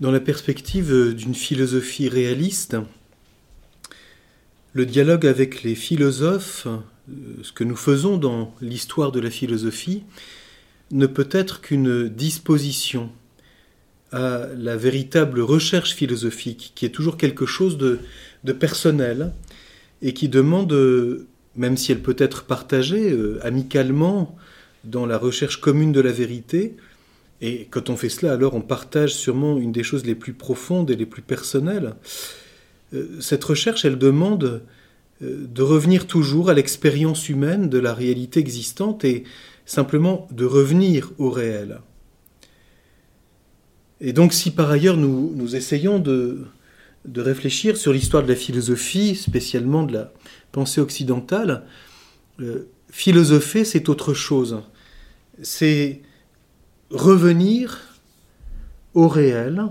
Dans la perspective d'une philosophie réaliste, le dialogue avec les philosophes, ce que nous faisons dans l'histoire de la philosophie, ne peut être qu'une disposition à la véritable recherche philosophique, qui est toujours quelque chose de, personnel et qui demande, même si elle peut être partagée euh, amicalement dans la recherche commune de la vérité, et quand on fait cela, alors on partage sûrement une des choses les plus profondes et les plus personnelles. Euh, cette recherche, elle demande euh, de revenir toujours à l'expérience humaine de la réalité existante et simplement de revenir au réel. Et donc si par ailleurs nous, essayons de, de réfléchir sur l'histoire de la philosophie, spécialement de la pensée occidentale, euh, philosopher c'est autre chose. C'est revenir au réel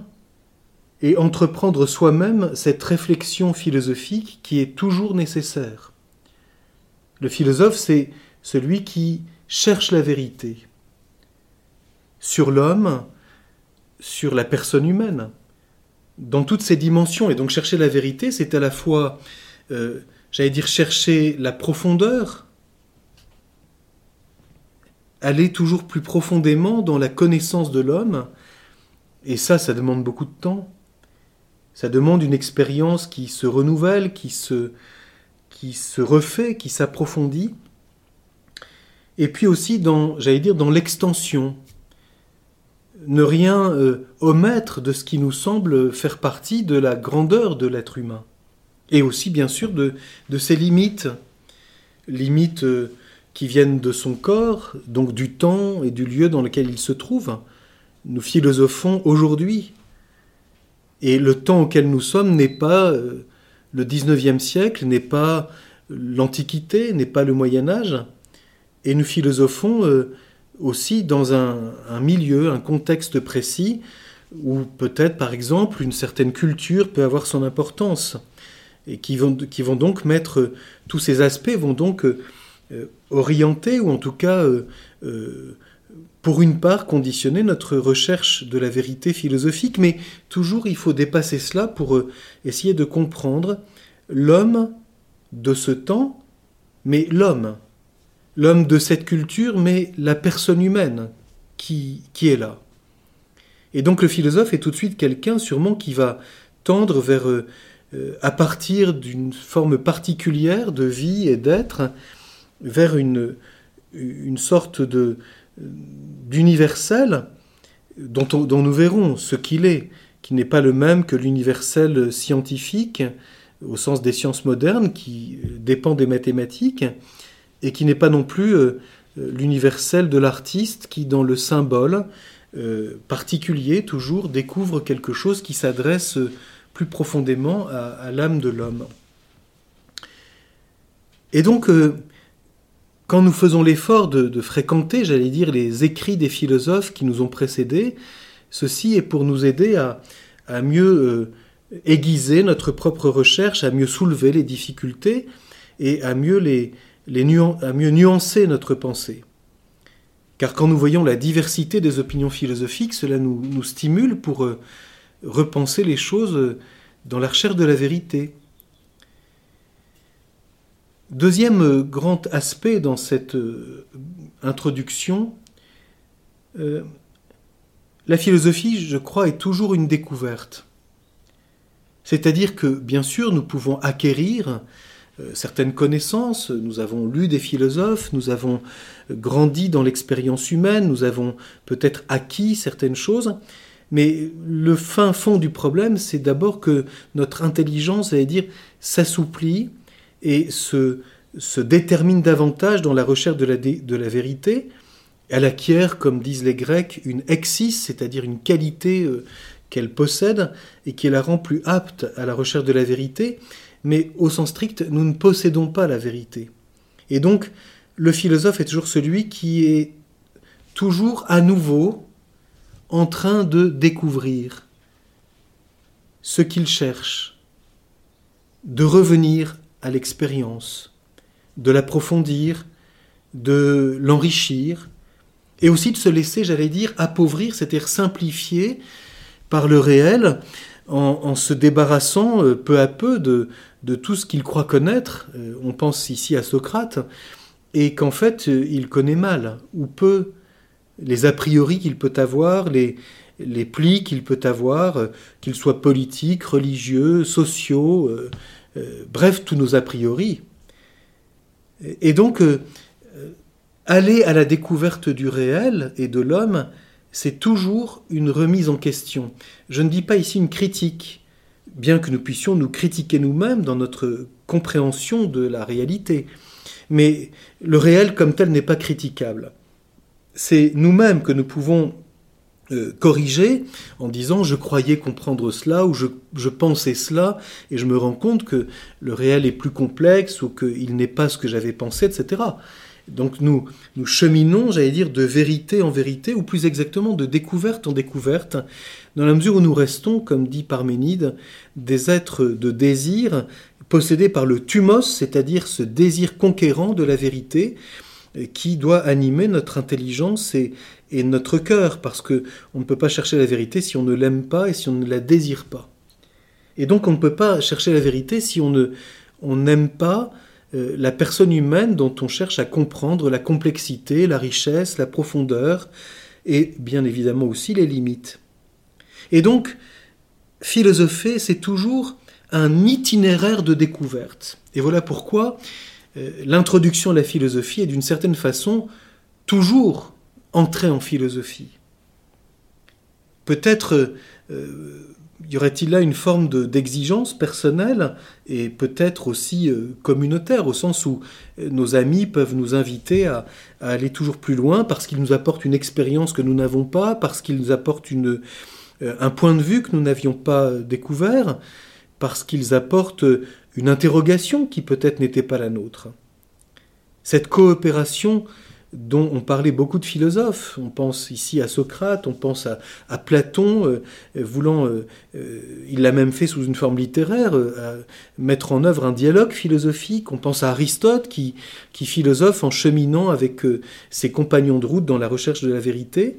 et entreprendre soi-même cette réflexion philosophique qui est toujours nécessaire. Le philosophe, c'est celui qui cherche la vérité sur l'homme, sur la personne humaine, dans toutes ses dimensions. Et donc chercher la vérité, c'est à la fois, euh, j'allais dire, chercher la profondeur aller toujours plus profondément dans la connaissance de l'homme, et ça, ça demande beaucoup de temps. Ça demande une expérience qui se renouvelle, qui se, refait, qui s'approfondit. Et puis aussi dans, j'allais dire, dans l'extension. Ne rien euh, omettre de ce qui nous semble faire partie de la grandeur de l'être humain. Et aussi, bien sûr, de, de ses limites. Limites euh, qui viennent de son corps, donc du temps et du lieu dans lequel il se trouve. Nous philosophons aujourd'hui. Et le temps auquel nous sommes n'est pas euh, le 19e siècle, n'est pas l'Antiquité, n'est pas le Moyen Âge. Et nous philosophons euh, aussi dans un, milieu, un contexte précis, où peut-être par exemple une certaine culture peut avoir son importance, et qui vont, qui vont donc mettre, tous ces aspects vont donc euh, orienter, ou en tout cas, euh, euh, pour une part, conditionner notre recherche de la vérité philosophique, mais toujours il faut dépasser cela pour essayer de comprendre l'homme de ce temps, mais l'homme, l'homme de cette culture, mais la personne humaine qui, qui est là. Et donc le philosophe est tout de suite quelqu'un sûrement qui va tendre vers, à partir d'une forme particulière de vie et d'être, vers une, sorte de, d'universel dont, dont, nous verrons ce qu'il est, qui n'est pas le même que l'universel scientifique au sens des sciences modernes qui dépend des mathématiques et qui n'est pas non plus euh, l'universel de l'artiste qui dans le symbole euh, particulier toujours découvre quelque chose qui s'adresse plus profondément à, l'âme de l'homme. Et donc euh, quand nous faisons l'effort de, fréquenter, j'allais dire, les écrits des philosophes qui nous ont précédés, ceci est pour nous aider à, mieux euh, aiguiser notre propre recherche, à mieux soulever les difficultés et à mieux, nuancer notre pensée. Car quand nous voyons la diversité des opinions philosophiques, cela nous, stimule pour euh, repenser les choses euh, dans la recherche de la vérité. Deuxième euh, grand aspect dans cette euh, introduction, euh, la philosophie, je crois, est toujours une découverte. C'est-à-dire que, bien sûr, nous pouvons acquérir certaines connaissances, nous avons lu des philosophes, nous avons grandi dans l'expérience humaine, nous avons peut-être acquis certaines choses, mais le fin fond du problème, c'est d'abord que notre intelligence, allait dire, s'assouplit, et se, détermine davantage dans la recherche de la, de la vérité. Elle acquiert, comme disent les Grecs, une exis, c'est-à-dire une qualité euh, qu'elle possède et qui la rend plus apte à la recherche de la vérité. Mais au sens strict, nous ne possédons pas la vérité. Et donc, le philosophe est toujours celui qui est toujours à nouveau en train de découvrir ce qu'il cherche, de revenir à l'expérience, de l'approfondir, de l'enrichir, et aussi de se laisser, j'allais dire, appauvrir, c'est-à-dire simplifier par le réel en, se débarrassant euh, peu à peu de, tout ce qu'il croit connaître. Euh, on pense ici à Socrate, et qu'en fait euh, il connaît mal, ou peu, les a priori qu'il peut avoir, les plis qu'il peut avoir, qu'ils soient politiques, religieux, sociaux, bref, tous nos a priori. Et donc, aller à la découverte du réel et de l'homme, c'est toujours une remise en question. Je ne dis pas ici une critique, bien que nous puissions nous critiquer nous-mêmes dans notre compréhension de la réalité. Mais le réel comme tel n'est pas critiquable. C'est nous-mêmes que nous pouvons euh, corriger en disant je croyais comprendre cela ou je, je, pensais cela et je me rends compte que le réel est plus complexe ou qu'il n'est pas ce que j'avais pensé, etc. Donc nous, nous cheminons, j'allais dire, de vérité en vérité, ou plus exactement de découverte en découverte, dans la mesure où nous restons, comme dit Parménide, des êtres de désir possédés par le thumos, c'est-à-dire ce désir conquérant de la vérité, qui doit animer notre intelligence et, et notre cœur, parce que on ne peut pas chercher la vérité si on ne l'aime pas et si on ne la désire pas. Et donc on ne peut pas chercher la vérité si on ne on n'aime pas euh, la personne humaine dont on cherche à comprendre la complexité, la richesse, la profondeur, et bien évidemment aussi les limites. Et donc, philosopher, c'est toujours un itinéraire de découverte. Et voilà pourquoi euh, l'introduction à la philosophie est d'une certaine façon toujours entrer en philosophie. Peut-être euh, y aurait-il là une forme d'exigence personnelle et peut-être aussi euh, communautaire, au sens où euh, nos amis peuvent nous inviter à, aller toujours plus loin parce qu'ils nous apportent une expérience que nous n'avons pas, parce qu'ils nous apportent euh, un point de vue que nous n'avions pas découvert, parce qu'ils apportent une interrogation qui peut-être n'était pas la nôtre. Cette coopération dont on parlait beaucoup de philosophes. On pense ici à Socrate, on pense à, Platon, euh, voulant, euh, euh, il l'a même fait sous une forme littéraire, mettre en œuvre un dialogue philosophique. On pense à Aristote qui, qui philosophe en cheminant avec ses compagnons de route dans la recherche de la vérité.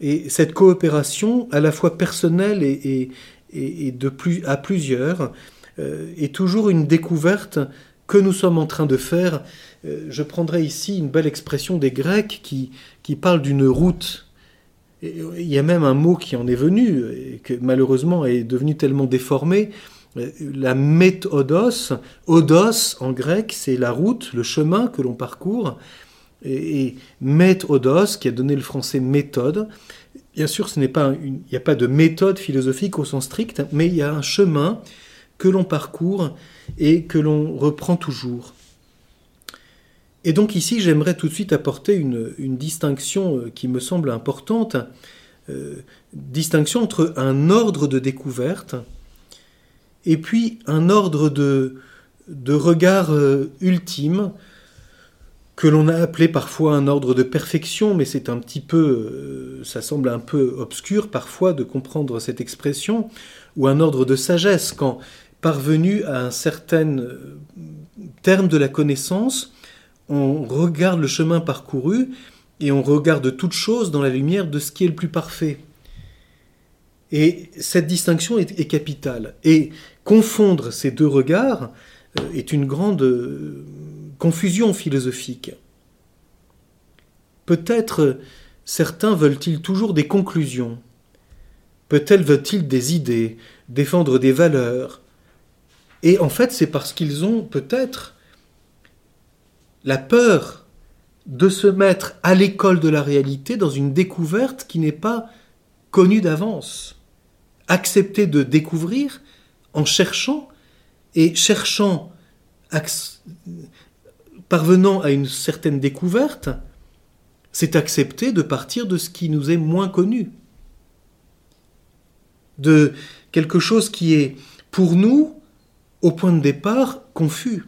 Et cette coopération, à la fois personnelle et, et, de plus, à plusieurs, est toujours une découverte que nous sommes en train de faire euh, je prendrai ici une belle expression des Grecs qui, qui parle d'une route. il y a même un mot qui en est venu, et que malheureusement est devenu tellement déformé. Euh, la méthodos, odos en grec, c'est la route, le chemin que l'on parcourt. Et, méthodos, qui a donné le français méthode, bien sûr, ce n'est pas il n'y a pas de méthode philosophique au sens strict, mais il y a un chemin que l'on parcourt et que l'on reprend toujours. Et donc ici, j'aimerais tout de suite apporter une, distinction euh, qui me semble importante, euh, distinction entre un ordre de découverte et puis un ordre de, de regard euh, ultime que l'on a appelé parfois un ordre de perfection, mais c'est un petit peu, ça semble un peu obscur parfois de comprendre cette expression, ou un ordre de sagesse, quand parvenu à un certain terme de la connaissance, on regarde le chemin parcouru et on regarde toute chose dans la lumière de ce qui est le plus parfait. Et cette distinction est, capitale. Et confondre ces deux regards euh, est une grande euh, confusion philosophique. Peut-être certains veulent-ils toujours des conclusions. Peut-être veulent-ils des idées, défendre des valeurs. Et en fait, c'est parce qu'ils ont peut-être la peur de se mettre à l'école de la réalité dans une découverte qui n'est pas connue d'avance. Accepter de découvrir en cherchant et cherchant, parvenant à une certaine découverte, c'est accepter de partir de ce qui nous est moins connu, de quelque chose qui est pour nous, au point de départ, confus.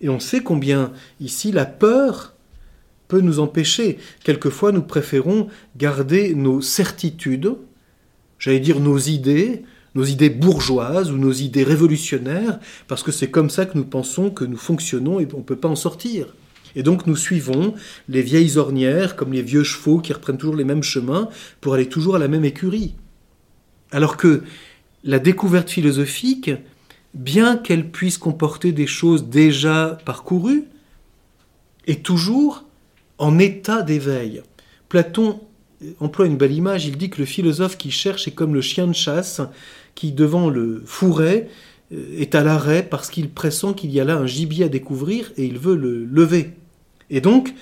Et on sait combien ici la peur peut nous empêcher. Quelquefois, nous préférons garder nos certitudes, j'allais dire nos idées, nos idées bourgeoises ou nos idées révolutionnaires, parce que c'est comme ça que nous pensons que nous fonctionnons et on ne peut pas en sortir. Et donc nous suivons les vieilles ornières, comme les vieux chevaux qui reprennent toujours les mêmes chemins pour aller toujours à la même écurie. Alors que la découverte philosophique, bien qu'elle puisse comporter des choses déjà parcourues, est toujours en état d'éveil. Platon emploie une belle image, il dit que le philosophe qui cherche est comme le chien de chasse qui, devant le fourret, euh, est à l'arrêt parce qu'il pressent qu'il y a là un gibier à découvrir et il veut le lever. Et donc,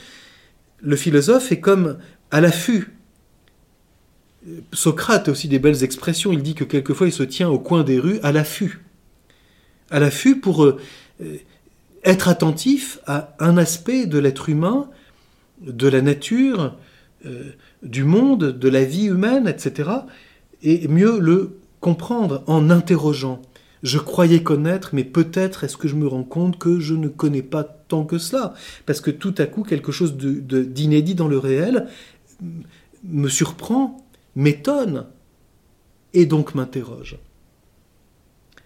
le philosophe est comme à l'affût. Socrate a aussi des belles expressions. Il dit que quelquefois il se tient au coin des rues à l'affût. À l'affût pour euh, être attentif à un aspect de l'être humain, de la nature, euh, du monde, de la vie humaine, etc. Et mieux le comprendre en interrogeant. Je croyais connaître, mais peut-être est-ce que je me rends compte que je ne connais pas tant que cela, parce que tout à coup quelque chose d'inédit dans le réel me surprend, m'étonne, et donc m'interroge.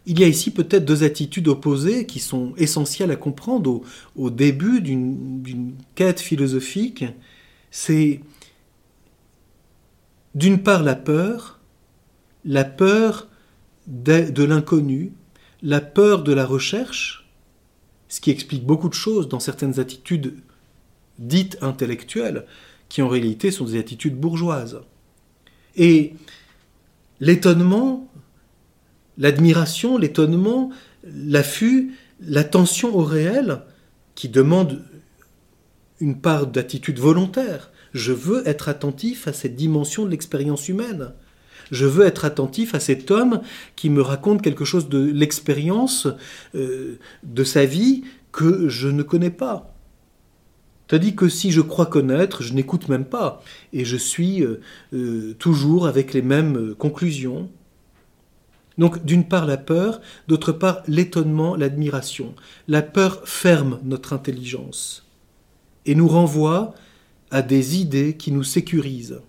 Il y a ici peut-être deux attitudes opposées qui sont essentielles à comprendre au, début d'une quête philosophique. C'est d'une part la peur, la peur de, l'inconnu, la peur de la recherche, ce qui explique beaucoup de choses dans certaines attitudes dites intellectuelles, qui en réalité sont des attitudes bourgeoises. Et l'étonnement, l'admiration, l'étonnement, l'affût, l'attention au réel, qui demande une part d'attitude volontaire. Je veux être attentif à cette dimension de l'expérience humaine. Je veux être attentif à cet homme qui me raconte quelque chose de l'expérience euh, de sa vie que je ne connais pas. Tandis que si je crois connaître, je n'écoute même pas, et je suis euh, euh, toujours avec les mêmes conclusions. Donc d'une part la peur, d'autre part l'étonnement, l'admiration. La peur ferme notre intelligence et nous renvoie à des idées qui nous sécurisent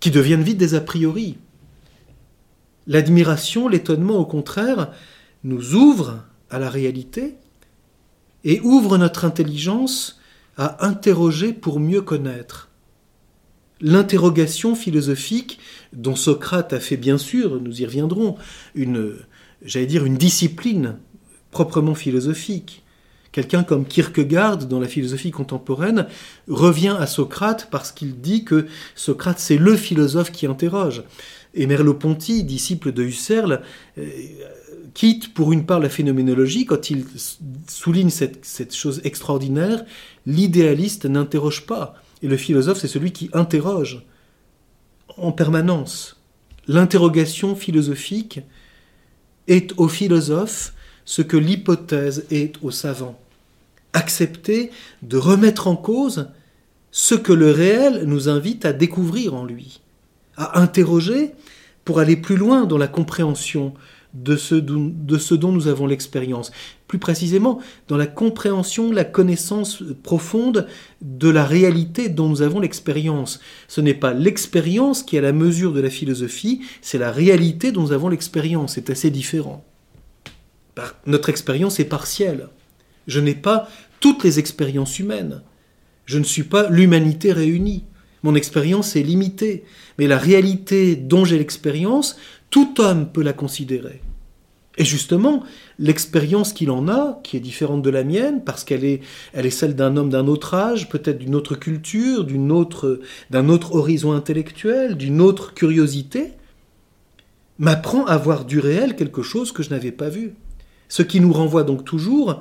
qui deviennent vite des a priori. L'admiration, l'étonnement, au contraire, nous ouvre à la réalité et ouvre notre intelligence à interroger pour mieux connaître. L'interrogation philosophique, dont Socrate a fait bien sûr, nous y reviendrons, une, j'allais dire, une discipline proprement philosophique, Quelqu'un comme Kierkegaard, dans la philosophie contemporaine, revient à Socrate parce qu'il dit que Socrate, c'est le philosophe qui interroge. Et Merleau-Ponty, disciple de Husserl, euh, quitte pour une part la phénoménologie quand il souligne cette, cette chose extraordinaire, l'idéaliste n'interroge pas. Et le philosophe, c'est celui qui interroge en permanence. L'interrogation philosophique est au philosophe ce que l'hypothèse est au savant. Accepter de remettre en cause ce que le réel nous invite à découvrir en lui, à interroger pour aller plus loin dans la compréhension de ce, dont nous avons l'expérience. Plus précisément, dans la compréhension, la connaissance profonde de la réalité dont nous avons l'expérience. Ce n'est pas l'expérience qui est à la mesure de la philosophie, c'est la réalité dont nous avons l'expérience. C'est assez différent notre expérience est partielle. Je n'ai pas toutes les expériences humaines. Je ne suis pas l'humanité réunie. Mon expérience est limitée. Mais la réalité dont j'ai l'expérience, tout homme peut la considérer. Et justement, l'expérience qu'il en a, qui est différente de la mienne, parce qu'elle est, elle est celle d'un homme d'un autre âge, peut-être d'une autre culture, d'une autre, d'un autre horizon intellectuel, d'une autre curiosité, m'apprend à voir du réel quelque chose que je n'avais pas vu. Ce qui nous renvoie donc toujours,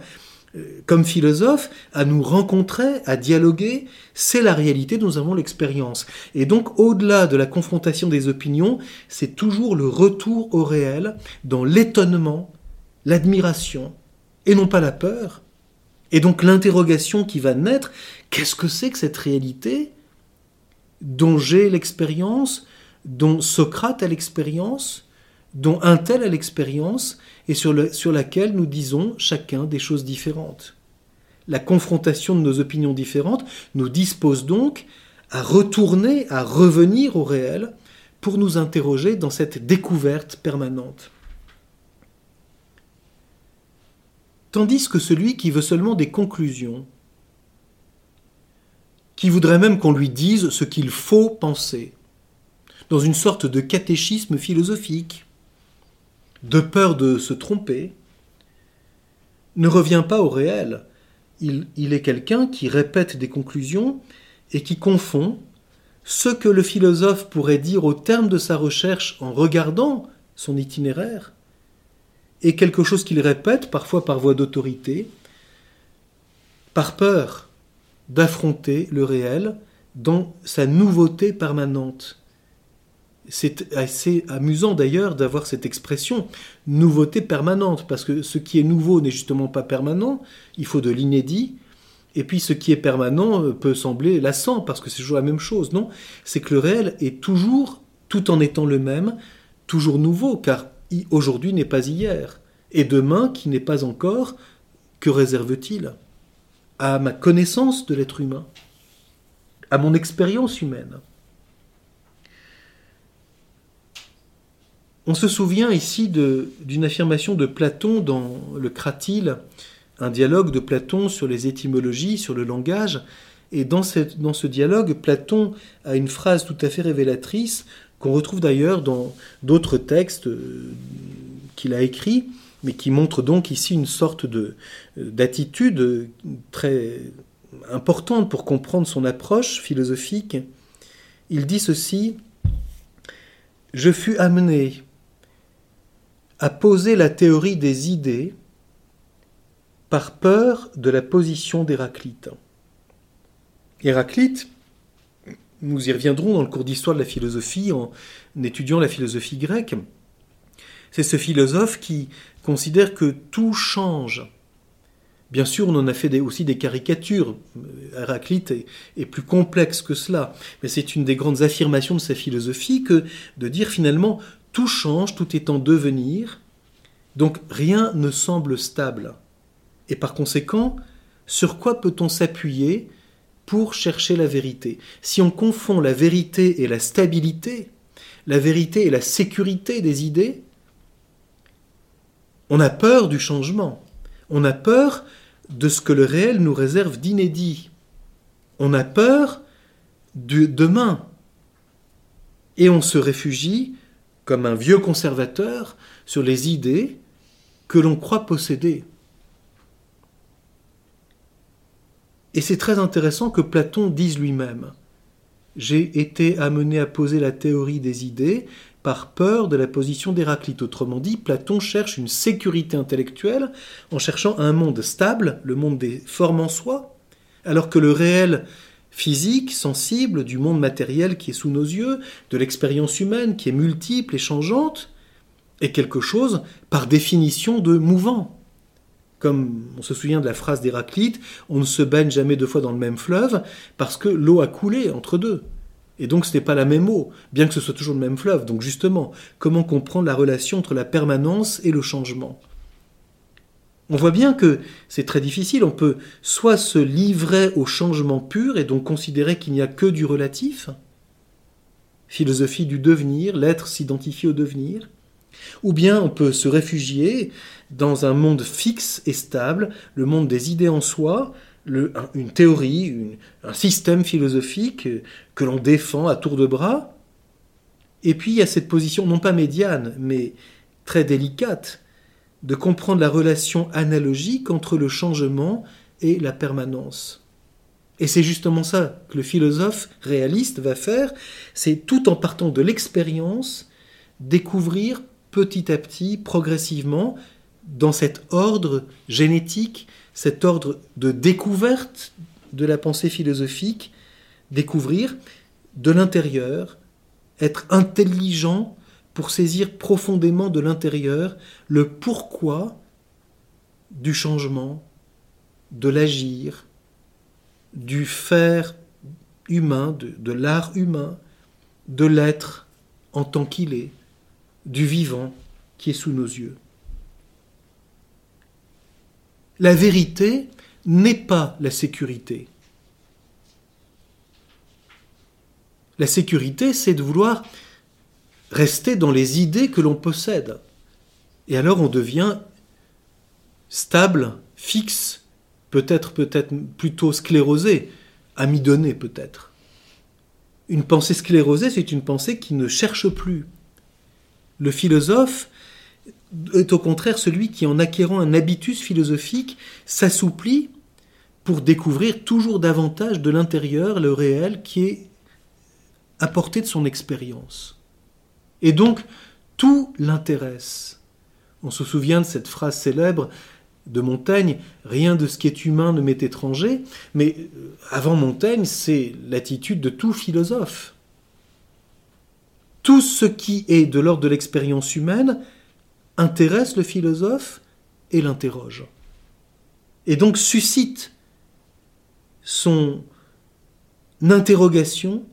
comme philosophe, à nous rencontrer, à dialoguer, c'est la réalité dont nous avons l'expérience. Et donc, au-delà de la confrontation des opinions, c'est toujours le retour au réel, dans l'étonnement, l'admiration, et non pas la peur. Et donc l'interrogation qui va naître, qu'est-ce que c'est que cette réalité dont j'ai l'expérience, dont Socrate a l'expérience, dont un tel a l'expérience, et sur, sur laquelle nous disons chacun des choses différentes. La confrontation de nos opinions différentes nous dispose donc à retourner, à revenir au réel pour nous interroger dans cette découverte permanente. Tandis que celui qui veut seulement des conclusions, qui voudrait même qu'on lui dise ce qu'il faut penser, dans une sorte de catéchisme philosophique, de peur de se tromper, ne revient pas au réel. Il, est quelqu'un qui répète des conclusions et qui confond ce que le philosophe pourrait dire au terme de sa recherche en regardant son itinéraire et quelque chose qu'il répète, parfois par voie d'autorité, par peur d'affronter le réel dans sa nouveauté permanente. C'est assez amusant d'ailleurs d'avoir cette expression nouveauté permanente, parce que ce qui est nouveau n'est justement pas permanent, il faut de l'inédit, et puis ce qui est permanent euh, peut sembler lassant, parce que c'est toujours la même chose, non? C'est que le réel est toujours, tout en étant le même, toujours nouveau, car aujourd'hui n'est pas hier, et demain qui n'est pas encore, que réserve-t-il? À ma connaissance de l'être humain, à mon expérience humaine. On se souvient ici d'une affirmation de Platon dans le Cratyle, un dialogue de Platon sur les étymologies, sur le langage, et dans, ce dialogue, Platon a une phrase tout à fait révélatrice qu'on retrouve d'ailleurs dans d'autres textes euh, qu'il a écrits, mais qui montre donc ici une sorte de d'attitude très importante pour comprendre son approche philosophique. Il dit ceci Je fus amené à poser la théorie des idées par peur de la position d'Héraclite. Héraclite, nous y reviendrons dans le cours d'histoire de la philosophie en étudiant la philosophie grecque, c'est ce philosophe qui considère que tout change. Bien sûr, on en a fait aussi des caricatures. Héraclite est, plus complexe que cela, mais c'est une des grandes affirmations de sa philosophie que de dire finalement tout change, tout est en devenir, donc rien ne semble stable. Et par conséquent, sur quoi peut-on s'appuyer pour chercher la vérité? Si on confond la vérité et la stabilité, la vérité et la sécurité des idées, on a peur du changement. On a peur de ce que le réel nous réserve d'inédit. On a peur du demain. Et on se réfugie, comme un vieux conservateur, sur les idées que l'on croit posséder. Et c'est très intéressant que Platon dise lui-même J'ai été amené à poser la théorie des idées par peur de la position d'Héraclite. Autrement dit, Platon cherche une sécurité intellectuelle en cherchant un monde stable, le monde des formes en soi, alors que le réel physique, sensible, du monde matériel qui est sous nos yeux, de l'expérience humaine qui est multiple et changeante, est quelque chose par définition de mouvant. Comme on se souvient de la phrase d'Héraclite, on ne se baigne jamais deux fois dans le même fleuve parce que l'eau a coulé entre deux. Et donc ce n'est pas la même eau, bien que ce soit toujours le même fleuve. Donc justement, comment comprendre la relation entre la permanence et le changement? On voit bien que c'est très difficile. On peut soit se livrer au changement pur et donc considérer qu'il n'y a que du relatif, philosophie du devenir, l'être s'identifie au devenir, ou bien on peut se réfugier dans un monde fixe et stable, le monde des idées en soi, une théorie, un système philosophique que l'on défend à tour de bras. Et puis il y a cette position, non pas médiane, mais très délicate, de comprendre la relation analogique entre le changement et la permanence. Et c'est justement ça que le philosophe réaliste va faire, c'est tout en partant de l'expérience, découvrir petit à petit, progressivement, dans cet ordre génétique, cet ordre de découverte de la pensée philosophique, découvrir de l'intérieur, être intelligent pour saisir profondément de l'intérieur le pourquoi du changement, de l'agir, du faire humain, de, l'art humain, de l'être en tant qu'il est, du vivant qui est sous nos yeux. La vérité n'est pas la sécurité. La sécurité, c'est de vouloir rester dans les idées que l'on possède. Et alors on devient stable, fixe, peut-être peut-être plutôt sclérosé, amidonné peut-être. Une pensée sclérosée, c'est une pensée qui ne cherche plus. Le philosophe est au contraire celui qui, en acquérant un habitus philosophique, s'assouplit pour découvrir toujours davantage de l'intérieur le réel qui est à portée de son expérience. Et donc, tout l'intéresse. On se souvient de cette phrase célèbre de Montaigne, rien de ce qui est humain ne m'est étranger, mais euh, avant Montaigne, c'est l'attitude de tout philosophe. Tout ce qui est de l'ordre de l'expérience humaine intéresse le philosophe et l'interroge. Et donc suscite son interrogation,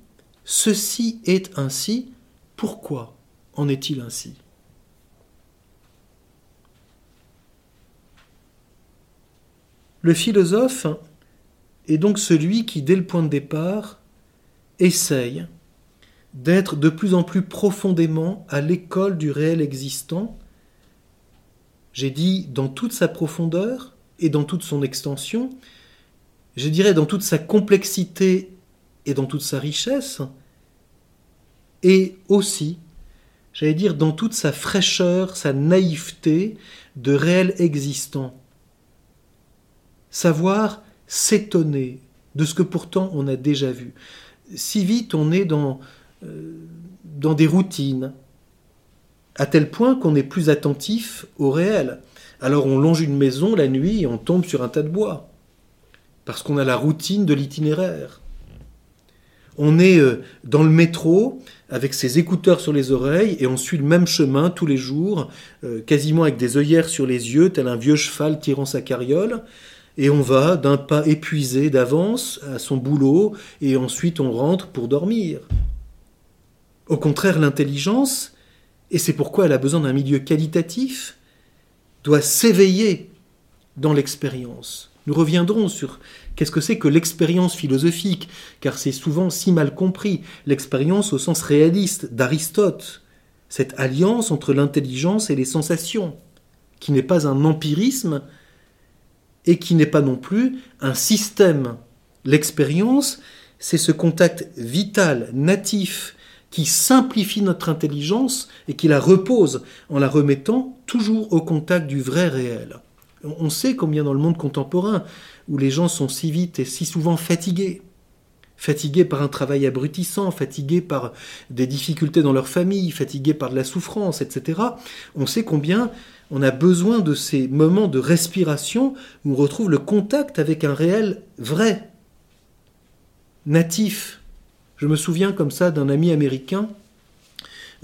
ceci est ainsi, pourquoi? En est-il ainsi? Le philosophe est donc celui qui, dès le point de départ, essaye d'être de plus en plus profondément à l'école du réel existant, j'ai dit dans toute sa profondeur et dans toute son extension, je dirais dans toute sa complexité et dans toute sa richesse, et aussi, j'allais dire, dans toute sa fraîcheur, sa naïveté de réel existant savoir s'étonner de ce que pourtant on a déjà vu. Si vite on est dans, euh, dans des routines, à tel point qu'on est plus attentif au réel. Alors on longe une maison la nuit et on tombe sur un tas de bois, parce qu'on a la routine de l'itinéraire. On est euh, dans le métro avec ses écouteurs sur les oreilles et on suit le même chemin tous les jours, euh, quasiment avec des œillères sur les yeux, tel un vieux cheval tirant sa carriole et on va d'un pas épuisé d'avance à son boulot, et ensuite on rentre pour dormir. Au contraire, l'intelligence, et c'est pourquoi elle a besoin d'un milieu qualitatif, doit s'éveiller dans l'expérience. Nous reviendrons sur qu'est-ce que c'est que l'expérience philosophique, car c'est souvent si mal compris, l'expérience au sens réaliste d'Aristote, cette alliance entre l'intelligence et les sensations, qui n'est pas un empirisme, et qui n'est pas non plus un système. L'expérience, c'est ce contact vital, natif, qui simplifie notre intelligence et qui la repose en la remettant toujours au contact du vrai réel. On sait combien dans le monde contemporain, où les gens sont si vite et si souvent fatigués, fatigués par un travail abrutissant, fatigués par des difficultés dans leur famille, fatigués par de la souffrance, etc., on sait combien on a besoin de ces moments de respiration où on retrouve le contact avec un réel vrai, natif. Je me souviens comme ça d'un ami américain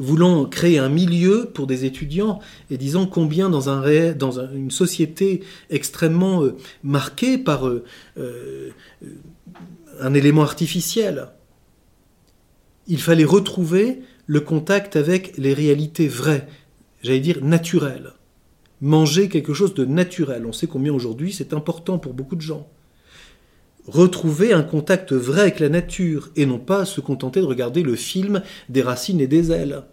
voulant créer un milieu pour des étudiants et disant combien dans, un une société extrêmement euh, marquée par euh, euh, un élément artificiel, il fallait retrouver le contact avec les réalités vraies, j'allais dire naturelles manger quelque chose de naturel. On sait combien aujourd'hui c'est important pour beaucoup de gens. Retrouver un contact vrai avec la nature et non pas se contenter de regarder le film des racines et des ailes.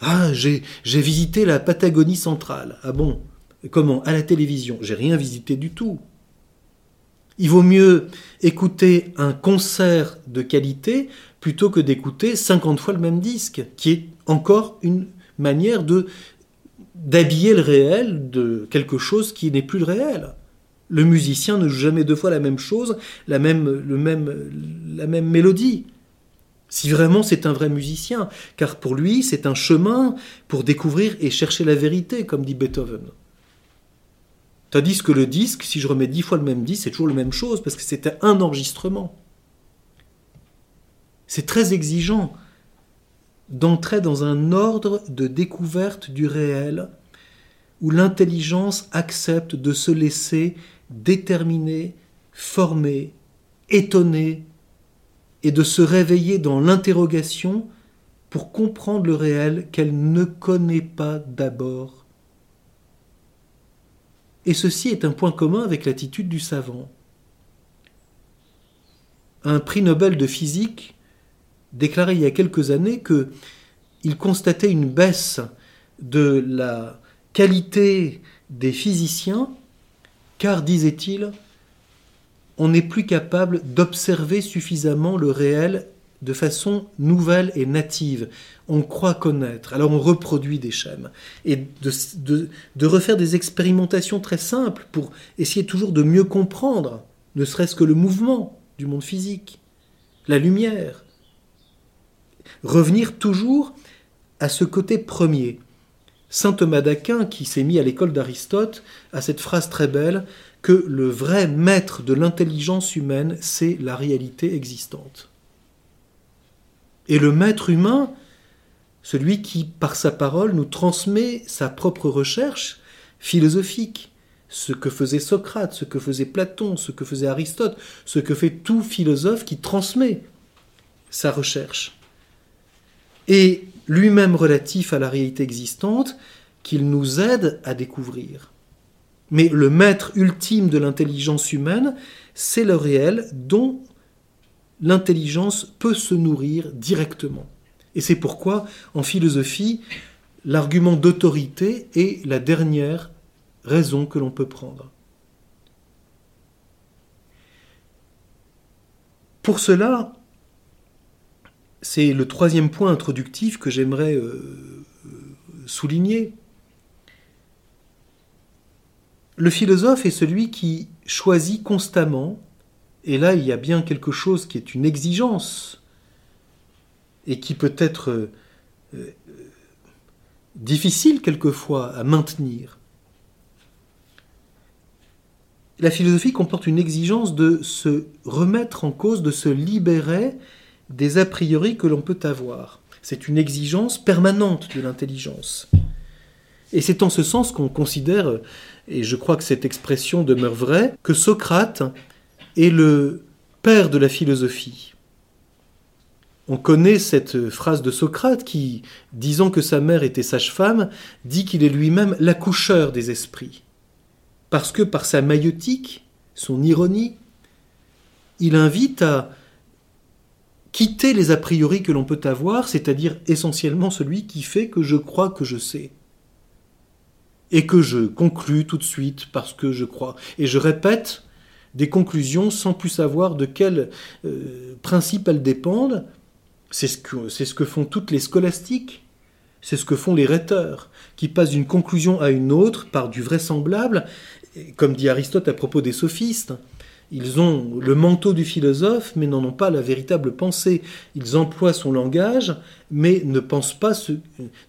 Ah, j'ai, visité la Patagonie centrale. Ah bon? Comment? À la télévision. J'ai rien visité du tout. Il vaut mieux écouter un concert de qualité plutôt que d'écouter 50 fois le même disque, qui est encore une manière d'habiller le réel de quelque chose qui n'est plus le réel. Le musicien ne joue jamais deux fois la même chose, la même, mélodie. Si vraiment c'est un vrai musicien, car pour lui c'est un chemin pour découvrir et chercher la vérité, comme dit Beethoven. Tandis que le disque, si je remets dix fois le même disque, c'est toujours la même chose, parce que c'était un enregistrement. C'est très exigeant d'entrer dans un ordre de découverte du réel où l'intelligence accepte de se laisser déterminer, former, étonner et de se réveiller dans l'interrogation pour comprendre le réel qu'elle ne connaît pas d'abord. Et ceci est un point commun avec l'attitude du savant. Un prix Nobel de physique déclaré il y a quelques années que il constatait une baisse de la qualité des physiciens, car, disait-il, on n'est plus capable d'observer suffisamment le réel de façon nouvelle et native. On croit connaître, alors on reproduit des schèmes. Et de, de refaire des expérimentations très simples pour essayer toujours de mieux comprendre, ne serait-ce que le mouvement du monde physique, la lumière. Revenir toujours à ce côté premier. Saint Thomas d'Aquin, qui s'est mis à l'école d'Aristote, a cette phrase très belle que le vrai maître de l'intelligence humaine, c'est la réalité existante. Et le maître humain, celui qui, par sa parole, nous transmet sa propre recherche philosophique, ce que faisait Socrate, ce que faisait Platon, ce que faisait Aristote, ce que fait tout philosophe qui transmet sa recherche. Et lui-même relatif à la réalité existante, qu'il nous aide à découvrir. Mais le maître ultime de l'intelligence humaine, c'est le réel dont l'intelligence peut se nourrir directement. Et c'est pourquoi, en philosophie, l'argument d'autorité est la dernière raison que l'on peut prendre. Pour cela, c'est le troisième point introductif que j'aimerais euh, souligner. Le philosophe est celui qui choisit constamment et là, il y a bien quelque chose qui est une exigence et qui peut être euh, euh, difficile quelquefois à maintenir. La philosophie comporte une exigence de se remettre en cause, de se libérer des a priori que l'on peut avoir. C'est une exigence permanente de l'intelligence. Et c'est en ce sens qu'on considère, et je crois que cette expression demeure vraie, que Socrate est le père de la philosophie. On connaît cette phrase de Socrate qui, disant que sa mère était sage-femme, dit qu'il est lui-même l'accoucheur des esprits. Parce que par sa maïotique, son ironie, il invite à quitter les a priori que l'on peut avoir, c'est-à-dire essentiellement celui qui fait que je crois que je sais. Et que je conclus tout de suite parce que je crois. Et je répète des conclusions sans plus savoir de quel euh, principe elles dépendent. C'est ce, que, ce que font toutes les scolastiques, c'est ce que font les rhéteurs, qui passent d'une conclusion à une autre par du vraisemblable, comme dit Aristote à propos des sophistes. Ils ont le manteau du philosophe, mais n'en ont pas la véritable pensée. Ils emploient son langage, mais ne pensent pas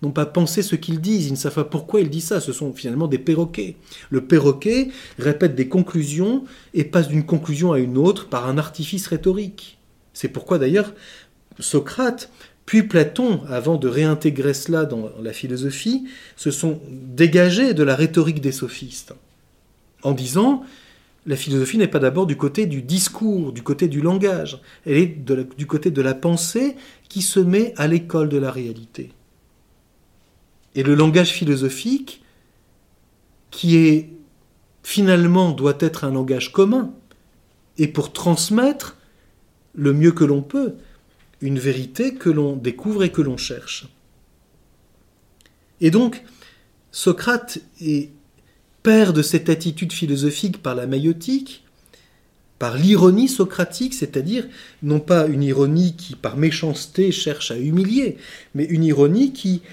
n'ont pas pensé ce qu'ils disent. Ils ne savent pas pourquoi ils disent ça. Ce sont finalement des perroquets. Le perroquet répète des conclusions et passe d'une conclusion à une autre par un artifice rhétorique. C'est pourquoi d'ailleurs Socrate puis Platon, avant de réintégrer cela dans la philosophie, se sont dégagés de la rhétorique des sophistes en disant la philosophie n'est pas d'abord du côté du discours, du côté du langage, elle est du côté de la pensée qui se met à l'école de la réalité. Et le langage philosophique, qui est finalement doit être un langage commun, et pour transmettre le mieux que l'on peut une vérité que l'on découvre et que l'on cherche. Et donc, Socrate est père de cette attitude philosophique par la maïotique, par l'ironie socratique, c'est-à-dire non pas une ironie qui par méchanceté cherche à humilier, mais une ironie qui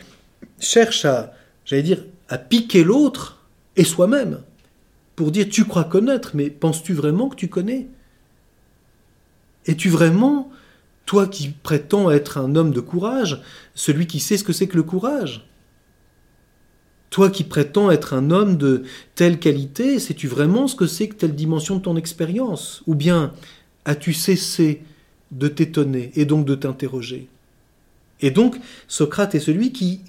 cherche à, j'allais dire, à piquer l'autre et soi-même, pour dire tu crois connaître, mais penses-tu vraiment que tu connais? Es-tu vraiment, toi qui prétends être un homme de courage, celui qui sait ce que c'est que le courage? Toi qui prétends être un homme de telle qualité, sais-tu vraiment ce que c'est que telle dimension de ton expérience? Ou bien as-tu cessé de t'étonner et donc de t'interroger? Et donc, Socrate est celui qui,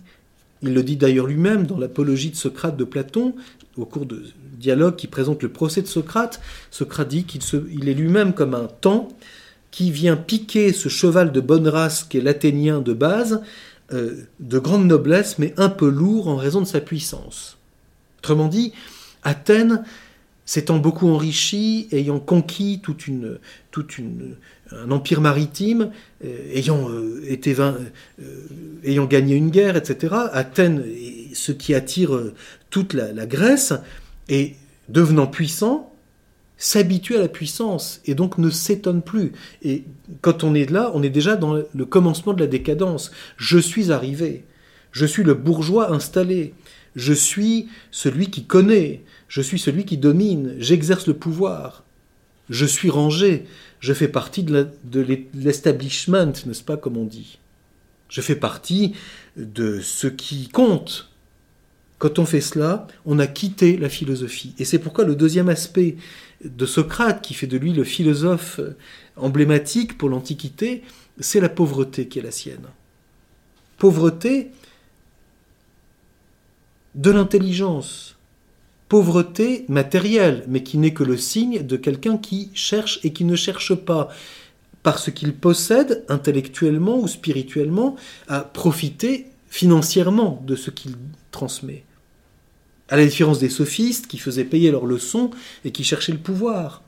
il le dit d'ailleurs lui-même dans l'apologie de Socrate de Platon, au cours de dialogue qui présente le procès de Socrate, Socrate dit qu'il il est lui-même comme un temps qui vient piquer ce cheval de bonne race qu'est l'Athénien de base, de grande noblesse, mais un peu lourd en raison de sa puissance. Autrement dit, Athènes s'étant beaucoup enrichie, ayant conquis toute une, toute une, un empire maritime, euh, ayant, euh, été ayant gagné une guerre, etc., Athènes, ce qui attire toute la, la Grèce, et devenant puissant, s'habitue à la puissance et donc ne s'étonne plus. Et quand on est là, on est déjà dans le commencement de la décadence. Je suis arrivé. Je suis le bourgeois installé. Je suis celui qui connaît. Je suis celui qui domine. J'exerce le pouvoir. Je suis rangé. Je fais partie de l'establishment, n'est-ce pas, comme on dit. Je fais partie de ce qui compte. Quand on fait cela, on a quitté la philosophie. Et c'est pourquoi le deuxième aspect de Socrate, qui fait de lui le philosophe emblématique pour l'Antiquité, c'est la pauvreté qui est la sienne. Pauvreté de l'intelligence, pauvreté matérielle, mais qui n'est que le signe de quelqu'un qui cherche et qui ne cherche pas, parce qu'il possède intellectuellement ou spirituellement, à profiter financièrement de ce qu'il transmet. À la différence des sophistes qui faisaient payer leurs leçons et qui cherchaient le pouvoir.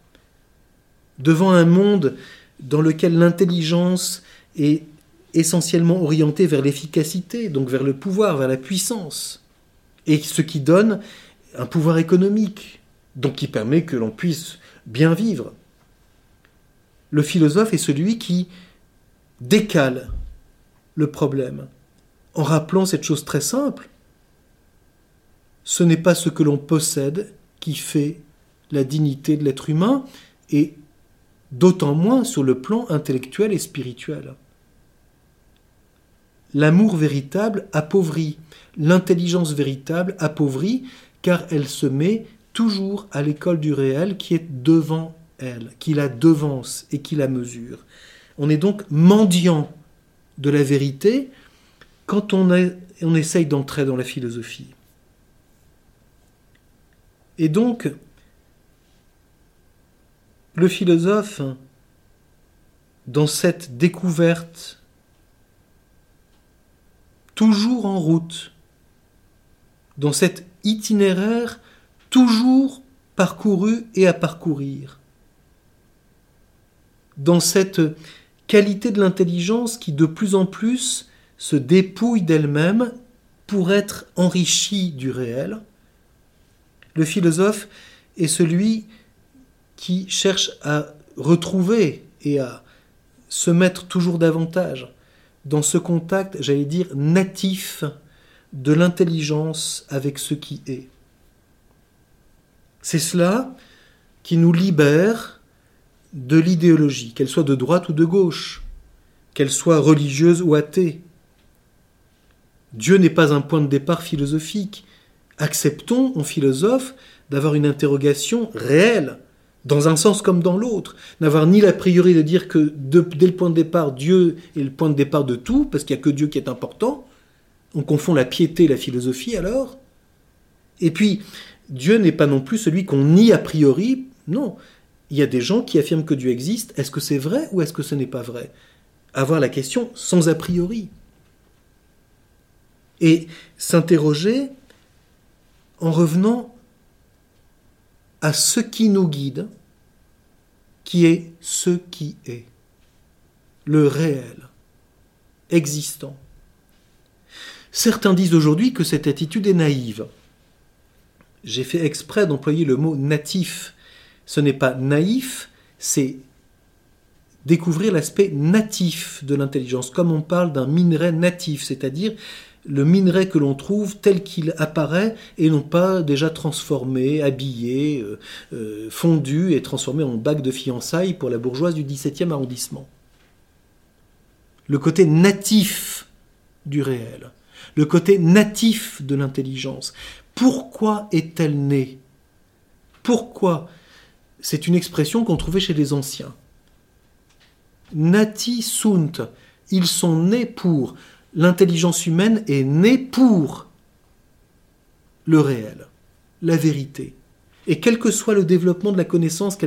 Devant un monde dans lequel l'intelligence est essentiellement orientée vers l'efficacité, donc vers le pouvoir, vers la puissance, et ce qui donne un pouvoir économique, donc qui permet que l'on puisse bien vivre. Le philosophe est celui qui décale le problème en rappelant cette chose très simple. Ce n'est pas ce que l'on possède qui fait la dignité de l'être humain, et d'autant moins sur le plan intellectuel et spirituel. L'amour véritable appauvrit, l'intelligence véritable appauvrit, car elle se met toujours à l'école du réel qui est devant elle, qui la devance et qui la mesure. On est donc mendiant de la vérité quand on, essaye d'entrer dans la philosophie. Et donc, le philosophe, dans cette découverte, toujours en route, dans cet itinéraire toujours parcouru et à parcourir, dans cette qualité de l'intelligence qui de plus en plus se dépouille d'elle-même pour être enrichie du réel, le philosophe est celui qui cherche à retrouver et à se mettre toujours davantage dans ce contact, j'allais dire, natif de l'intelligence avec ce qui est. C'est cela qui nous libère de l'idéologie, qu'elle soit de droite ou de gauche, qu'elle soit religieuse ou athée. Dieu n'est pas un point de départ philosophique. Acceptons, en philosophe, d'avoir une interrogation réelle, dans un sens comme dans l'autre. N'avoir ni l'a priori de dire que dès le point de départ, Dieu est le point de départ de tout, parce qu'il n'y a que Dieu qui est important. On confond la piété et la philosophie alors. Et puis, Dieu n'est pas non plus celui qu'on nie a priori. Non. Il y a des gens qui affirment que Dieu existe. Est-ce que c'est vrai ou est-ce que ce n'est pas vrai? Avoir la question sans a priori. Et s'interroger en revenant à ce qui nous guide, qui est ce qui est, le réel, existant. Certains disent aujourd'hui que cette attitude est naïve. J'ai fait exprès d'employer le mot natif. Ce n'est pas naïf, c'est découvrir l'aspect natif de l'intelligence, comme on parle d'un minerai natif, c'est-à-dire le minerai que l'on trouve tel qu'il apparaît et non pas déjà transformé, habillé, euh, euh, fondu et transformé en bague de fiançailles pour la bourgeoise du XVIIe arrondissement. Le côté natif du réel, le côté natif de l'intelligence. Pourquoi est-elle née? Pourquoi? C'est une expression qu'on trouvait chez les anciens. Nati sunt, ils sont nés pour l'intelligence humaine est née pour le réel, la vérité. Et quel que soit le développement de la connaissance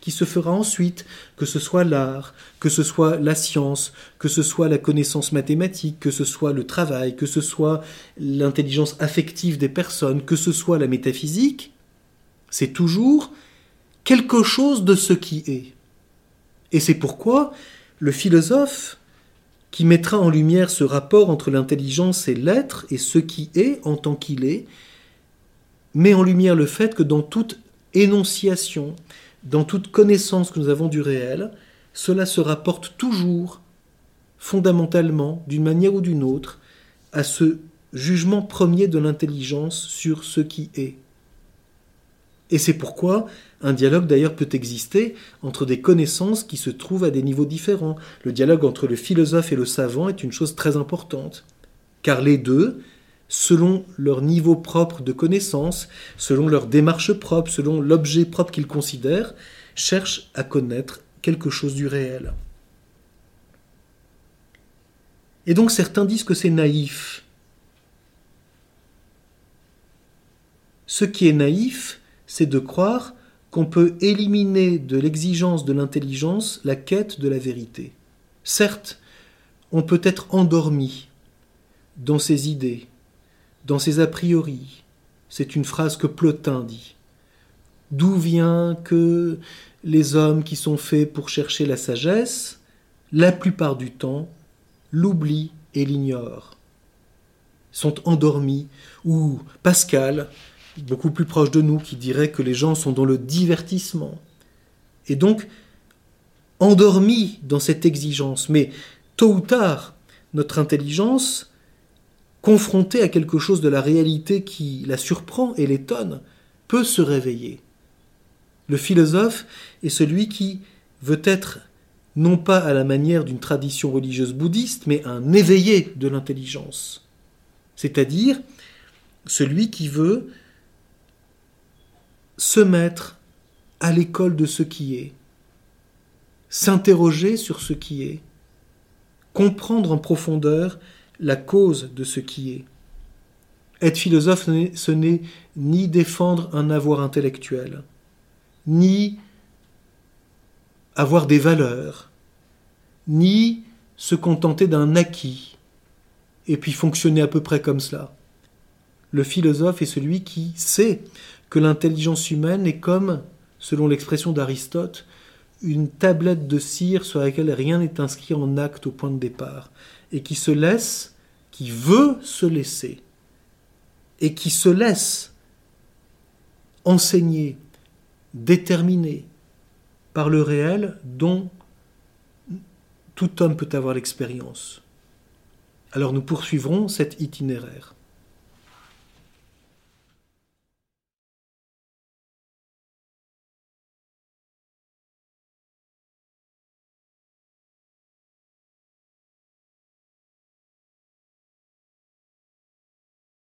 qui se fera ensuite, que ce soit l'art, que ce soit la science, que ce soit la connaissance mathématique, que ce soit le travail, que ce soit l'intelligence affective des personnes, que ce soit la métaphysique, c'est toujours quelque chose de ce qui est. Et c'est pourquoi le philosophe qui mettra en lumière ce rapport entre l'intelligence et l'être et ce qui est en tant qu'il est, met en lumière le fait que dans toute énonciation, dans toute connaissance que nous avons du réel, cela se rapporte toujours, fondamentalement, d'une manière ou d'une autre, à ce jugement premier de l'intelligence sur ce qui est. Et c'est pourquoi un dialogue d'ailleurs peut exister entre des connaissances qui se trouvent à des niveaux différents. Le dialogue entre le philosophe et le savant est une chose très importante, car les deux, selon leur niveau propre de connaissance, selon leur démarche propre, selon l'objet propre qu'ils considèrent, cherchent à connaître quelque chose du réel. Et donc certains disent que c'est naïf. Ce qui est naïf, c'est de croire qu'on peut éliminer de l'exigence de l'intelligence la quête de la vérité. Certes, on peut être endormi dans ses idées, dans ses a priori. C'est une phrase que Plotin dit. D'où vient que les hommes qui sont faits pour chercher la sagesse, la plupart du temps, l'oublient et l'ignorent, sont endormis, ou Pascal, beaucoup plus proche de nous, qui dirait que les gens sont dans le divertissement, et donc endormis dans cette exigence. Mais tôt ou tard, notre intelligence confrontée à quelque chose de la réalité qui la surprend et l'étonne, peut se réveiller. Le philosophe est celui qui veut être non pas à la manière d'une tradition religieuse bouddhiste, mais un éveillé de l'intelligence. C'est-à-dire celui qui veut se mettre à l'école de ce qui est, s'interroger sur ce qui est, comprendre en profondeur la cause de ce qui est. Être philosophe, ce n'est ni défendre un avoir intellectuel, ni avoir des valeurs, ni se contenter d'un acquis, et puis fonctionner à peu près comme cela. Le philosophe est celui qui sait que l'intelligence humaine est comme, selon l'expression d'Aristote, une tablette de cire sur laquelle rien n'est inscrit en acte au point de départ et qui se laisse, qui veut se laisser, et qui se laisse enseigner, déterminer par le réel dont tout homme peut avoir l'expérience. Alors nous poursuivrons cet itinéraire.